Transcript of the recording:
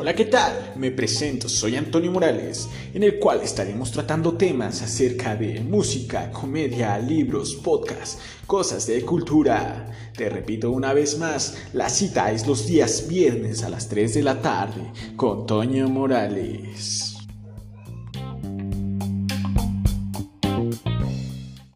Hola, ¿qué tal? Me presento, soy Antonio Morales, en el cual estaremos tratando temas acerca de música, comedia, libros, podcast, cosas de cultura. Te repito una vez más, la cita es los días viernes a las 3 de la tarde con Toño Morales.